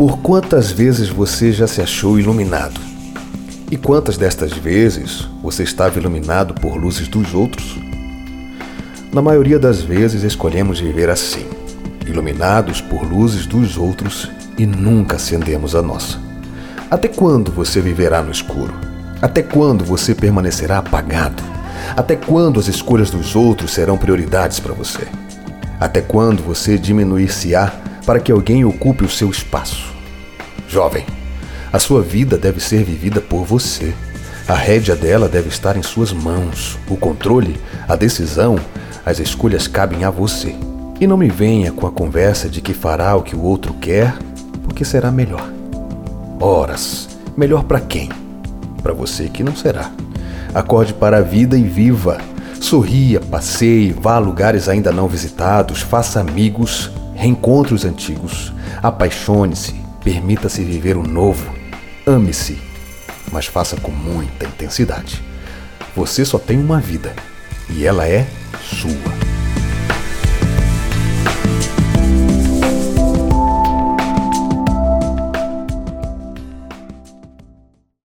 Por quantas vezes você já se achou iluminado? E quantas destas vezes você estava iluminado por luzes dos outros? Na maioria das vezes escolhemos viver assim, iluminados por luzes dos outros e nunca acendemos a nossa. Até quando você viverá no escuro? Até quando você permanecerá apagado? Até quando as escolhas dos outros serão prioridades para você? Até quando você diminuir-se-á para que alguém ocupe o seu espaço? Jovem, a sua vida deve ser vivida por você. A rédea dela deve estar em suas mãos. O controle, a decisão, as escolhas cabem a você. E não me venha com a conversa de que fará o que o outro quer, porque será melhor. Horas, melhor para quem? Para você que não será. Acorde para a vida e viva. Sorria, passeie, vá a lugares ainda não visitados, faça amigos, reencontre os antigos, apaixone-se, permita-se viver o novo, ame-se, mas faça com muita intensidade. Você só tem uma vida e ela é sua.